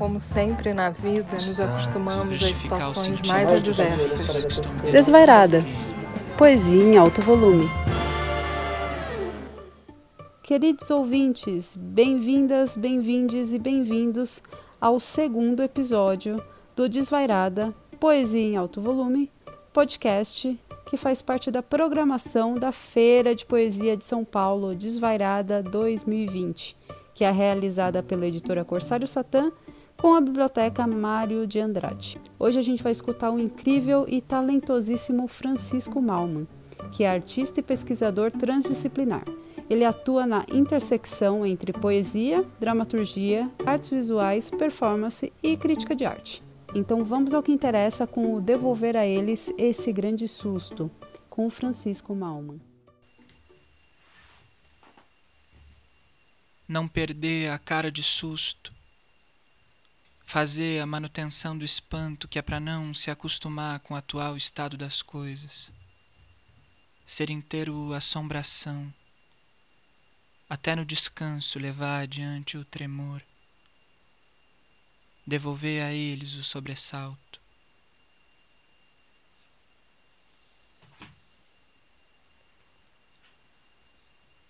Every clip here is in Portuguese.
Como sempre na vida, nos acostumamos a situações mais adversas. Desvairada. Poesia em alto volume. Queridos ouvintes, bem-vindas, bem-vindes e bem-vindos ao segundo episódio do Desvairada Poesia em Alto Volume, podcast que faz parte da programação da Feira de Poesia de São Paulo Desvairada 2020, que é realizada pela editora Corsário Satã com a Biblioteca Mário de Andrade. Hoje a gente vai escutar o incrível e talentosíssimo Francisco Malman, que é artista e pesquisador transdisciplinar. Ele atua na intersecção entre poesia, dramaturgia, artes visuais, performance e crítica de arte. Então vamos ao que interessa com o devolver a eles esse grande susto, com Francisco Malman. Não perder a cara de susto. Fazer a manutenção do espanto que é para não se acostumar com o atual estado das coisas. Ser inteiro assombração. Até no descanso levar adiante o tremor devolver a eles o sobressalto.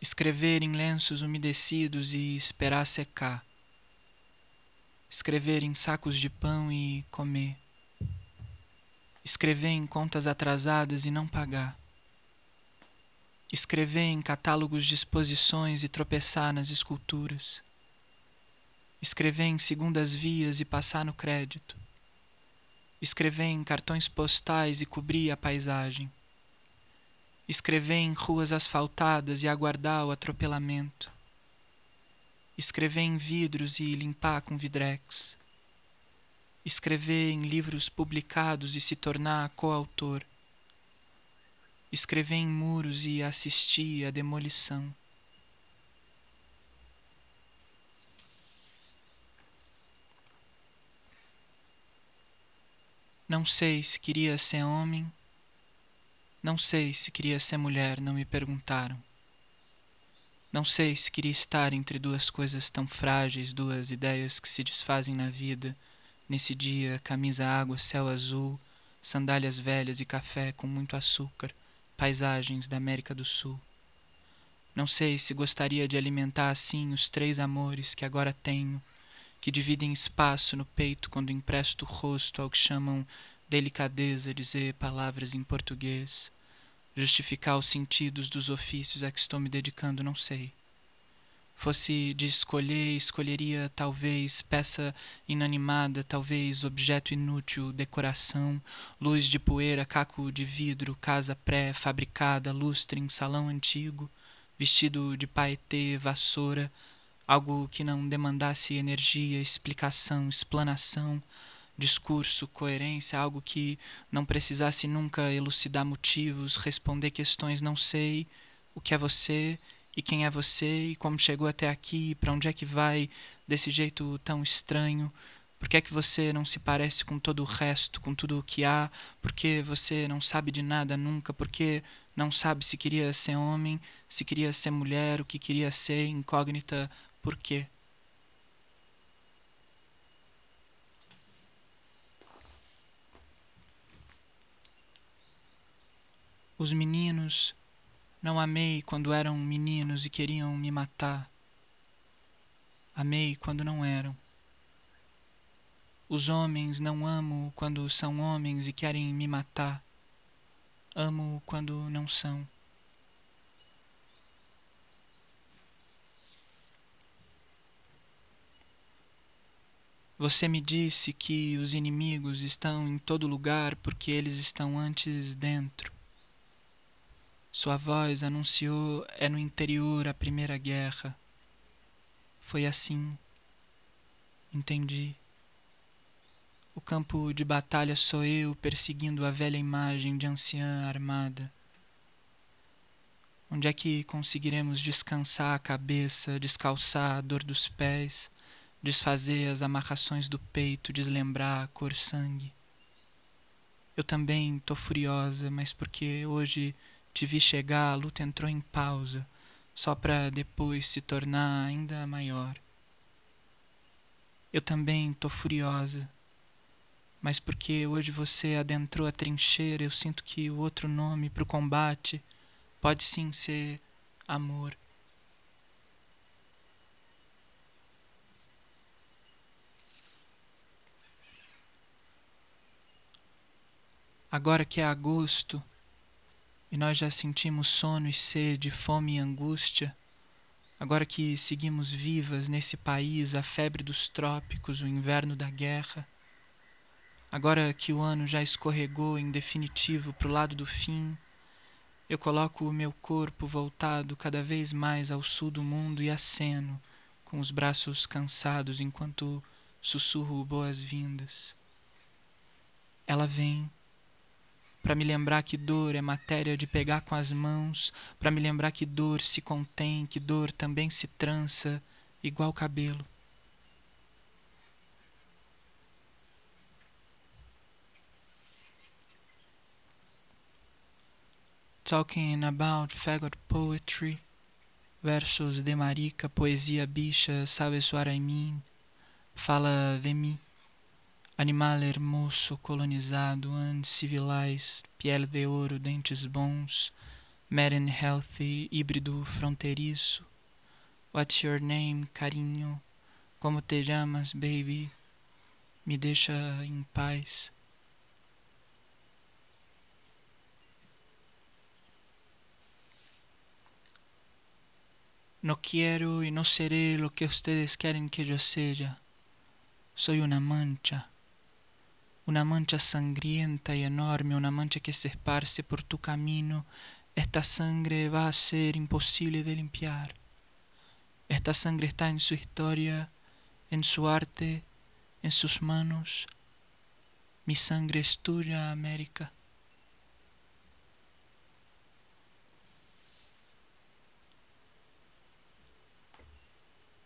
Escrever em lenços umedecidos e esperar secar. Escrever em sacos de pão e comer. Escrever em contas atrasadas e não pagar. Escrever em catálogos de exposições e tropeçar nas esculturas escrever em segundas vias e passar no crédito, escrever em cartões postais e cobrir a paisagem, escrever em ruas asfaltadas e aguardar o atropelamento, escrever em vidros e limpar com vidrex, escrever em livros publicados e se tornar coautor, escrever em muros e assistir à demolição. Não sei se queria ser homem, não sei se queria ser mulher, não me perguntaram. Não sei se queria estar entre duas coisas tão frágeis, duas ideias que se desfazem na vida, nesse dia, camisa água, céu azul, sandálias velhas e café com muito açúcar, paisagens da América do Sul. Não sei se gostaria de alimentar assim os três amores que agora tenho que dividem espaço no peito quando empresto o rosto ao que chamam delicadeza dizer palavras em português, justificar os sentidos dos ofícios a que estou me dedicando, não sei. Fosse de escolher, escolheria talvez peça inanimada, talvez objeto inútil, decoração, luz de poeira, caco de vidro, casa pré-fabricada, lustre em salão antigo, vestido de paetê, vassoura, algo que não demandasse energia, explicação, explanação, discurso, coerência, algo que não precisasse nunca elucidar motivos, responder questões não sei, o que é você e quem é você e como chegou até aqui, para onde é que vai desse jeito tão estranho. Por que é que você não se parece com todo o resto, com tudo o que há? Por que você não sabe de nada nunca? Por que não sabe se queria ser homem, se queria ser mulher, o que queria ser, incógnita por quê? Os meninos não amei quando eram meninos e queriam me matar. Amei quando não eram. Os homens não amo quando são homens e querem me matar. Amo quando não são. Você me disse que os inimigos estão em todo lugar porque eles estão antes dentro. Sua voz anunciou é no interior a primeira guerra. Foi assim. Entendi. O campo de batalha sou eu perseguindo a velha imagem de anciã armada. Onde é que conseguiremos descansar a cabeça, descalçar a dor dos pés? desfazer as amarrações do peito, deslembrar a cor sangue. Eu também tô furiosa, mas porque hoje te vi chegar, a luta entrou em pausa, só para depois se tornar ainda maior. Eu também tô furiosa. Mas porque hoje você adentrou a trincheira, eu sinto que o outro nome para o combate pode sim ser amor. Agora que é agosto e nós já sentimos sono e sede, fome e angústia, agora que seguimos vivas nesse país a febre dos trópicos, o inverno da guerra, agora que o ano já escorregou em definitivo para o lado do fim, eu coloco o meu corpo voltado cada vez mais ao sul do mundo e aceno, com os braços cansados enquanto sussurro boas-vindas. Ela vem para me lembrar que dor é matéria de pegar com as mãos, para me lembrar que dor se contém, que dor também se trança, igual cabelo. Talking about faggot poetry, versos de marica, poesia bicha, sabes what I mean? Fala de mim. Animal hermoso, colonizado, civilized, pele de ouro, dentes bons, mad and healthy, híbrido fronteiriço. What's your name, carinho? Como te chamas, baby? Me deixa em paz. No quiero y no seré lo que ustedes quieren que yo sea. Soy una mancha. Una mancha sangrienta y enorme, una mancha que se esparce por tu camino, esta sangre va a ser imposible de limpiar. Esta sangre está en su historia, en su arte, en sus manos. Mi sangre es tuya, América.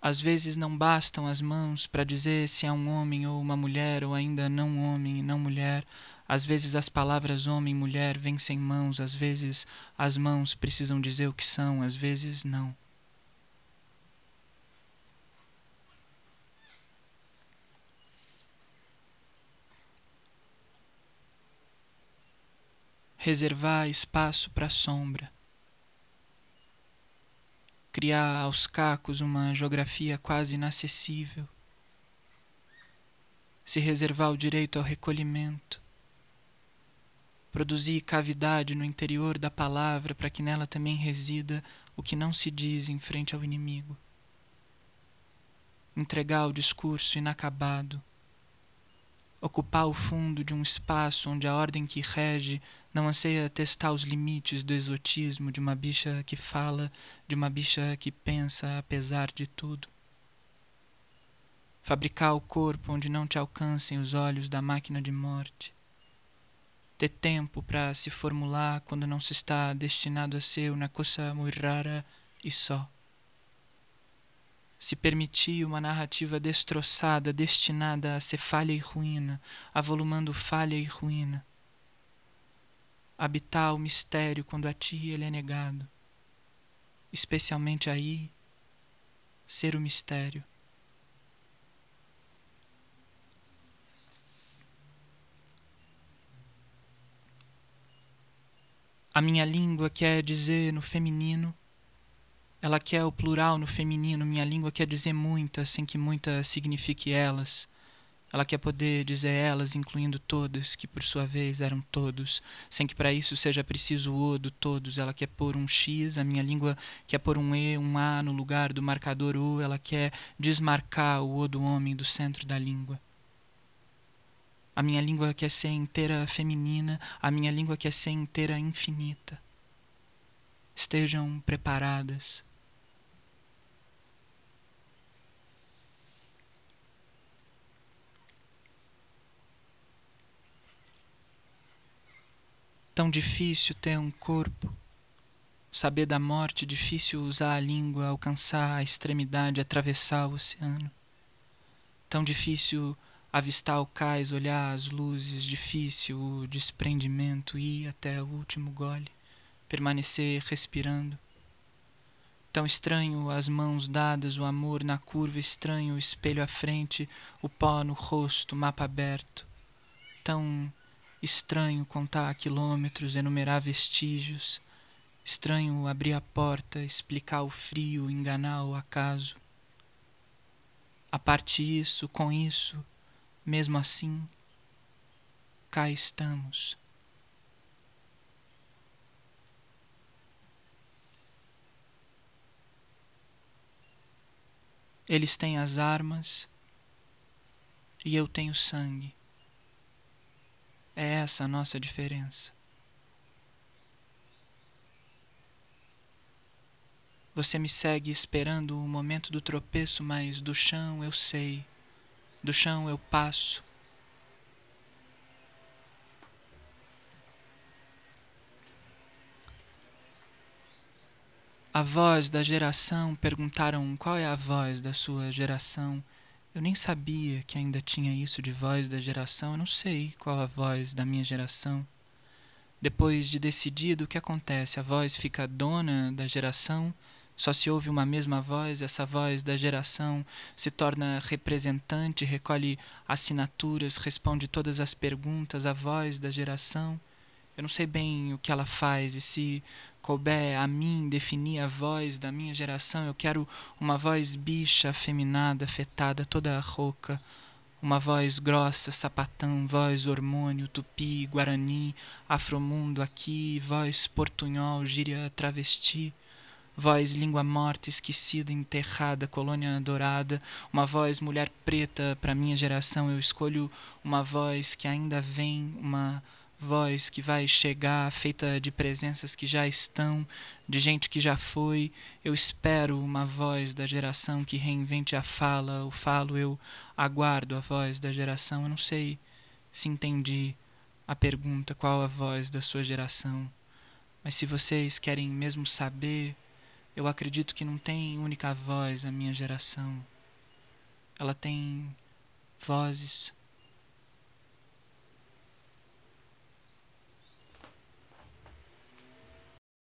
Às vezes não bastam as mãos para dizer se é um homem ou uma mulher, ou ainda não homem e não mulher. Às vezes as palavras homem e mulher vêm sem mãos, às vezes as mãos precisam dizer o que são, às vezes não. Reservar espaço para a sombra criar aos cacos uma geografia quase inacessível, se reservar o direito ao recolhimento, produzir cavidade no interior da palavra para que nela também resida o que não se diz em frente ao inimigo, entregar o discurso inacabado, ocupar o fundo de um espaço onde a ordem que rege não anseia testar os limites do exotismo de uma bicha que fala, de uma bicha que pensa apesar de tudo. Fabricar o corpo onde não te alcancem os olhos da máquina de morte. Ter tempo para se formular quando não se está destinado a ser uma coisa muito rara e só. Se permitir uma narrativa destroçada, destinada a ser falha e ruína, avolumando falha e ruína habitar o mistério quando a ti ele é negado. Especialmente aí, ser o mistério. A minha língua quer dizer no feminino, ela quer o plural no feminino, minha língua quer dizer muitas sem que muitas signifique elas. Ela quer poder dizer elas, incluindo todas, que por sua vez eram todos, sem que para isso seja preciso o O do todos. Ela quer pôr um X, a minha língua quer pôr um E, um A no lugar do marcador U. Ela quer desmarcar o O do homem do centro da língua. A minha língua quer ser inteira feminina, a minha língua quer ser inteira infinita. Estejam preparadas Tão difícil ter um corpo, saber da morte, difícil usar a língua, alcançar a extremidade, atravessar o oceano. Tão difícil avistar o cais, olhar as luzes, difícil o desprendimento, ir até o último gole, permanecer respirando. Tão estranho as mãos dadas, o amor na curva, estranho o espelho à frente, o pó no rosto, mapa aberto. Tão estranho contar quilômetros, enumerar vestígios. Estranho abrir a porta, explicar o frio, enganar o acaso. A parte isso, com isso, mesmo assim, cá estamos. Eles têm as armas e eu tenho sangue. É essa a nossa diferença. Você me segue esperando o momento do tropeço, mas do chão eu sei, do chão eu passo. A voz da geração perguntaram qual é a voz da sua geração. Eu nem sabia que ainda tinha isso de voz da geração, eu não sei qual a voz da minha geração. Depois de decidido, o que acontece? A voz fica dona da geração, só se ouve uma mesma voz, essa voz da geração se torna representante, recolhe assinaturas, responde todas as perguntas, a voz da geração. Eu não sei bem o que ela faz e se couber a mim definir a voz da minha geração, eu quero uma voz bicha, afeminada, afetada, toda rouca, uma voz grossa, sapatão, voz hormônio, tupi, guarani, afromundo aqui, voz portunhol, gíria travesti, voz língua morta, esquecida, enterrada, colônia dourada, uma voz mulher preta para minha geração, eu escolho uma voz que ainda vem, uma voz que vai chegar, feita de presenças que já estão, de gente que já foi. Eu espero uma voz da geração que reinvente a fala, o falo, eu aguardo a voz da geração. Eu não sei se entendi a pergunta qual a voz da sua geração, mas se vocês querem mesmo saber, eu acredito que não tem única voz a minha geração. Ela tem vozes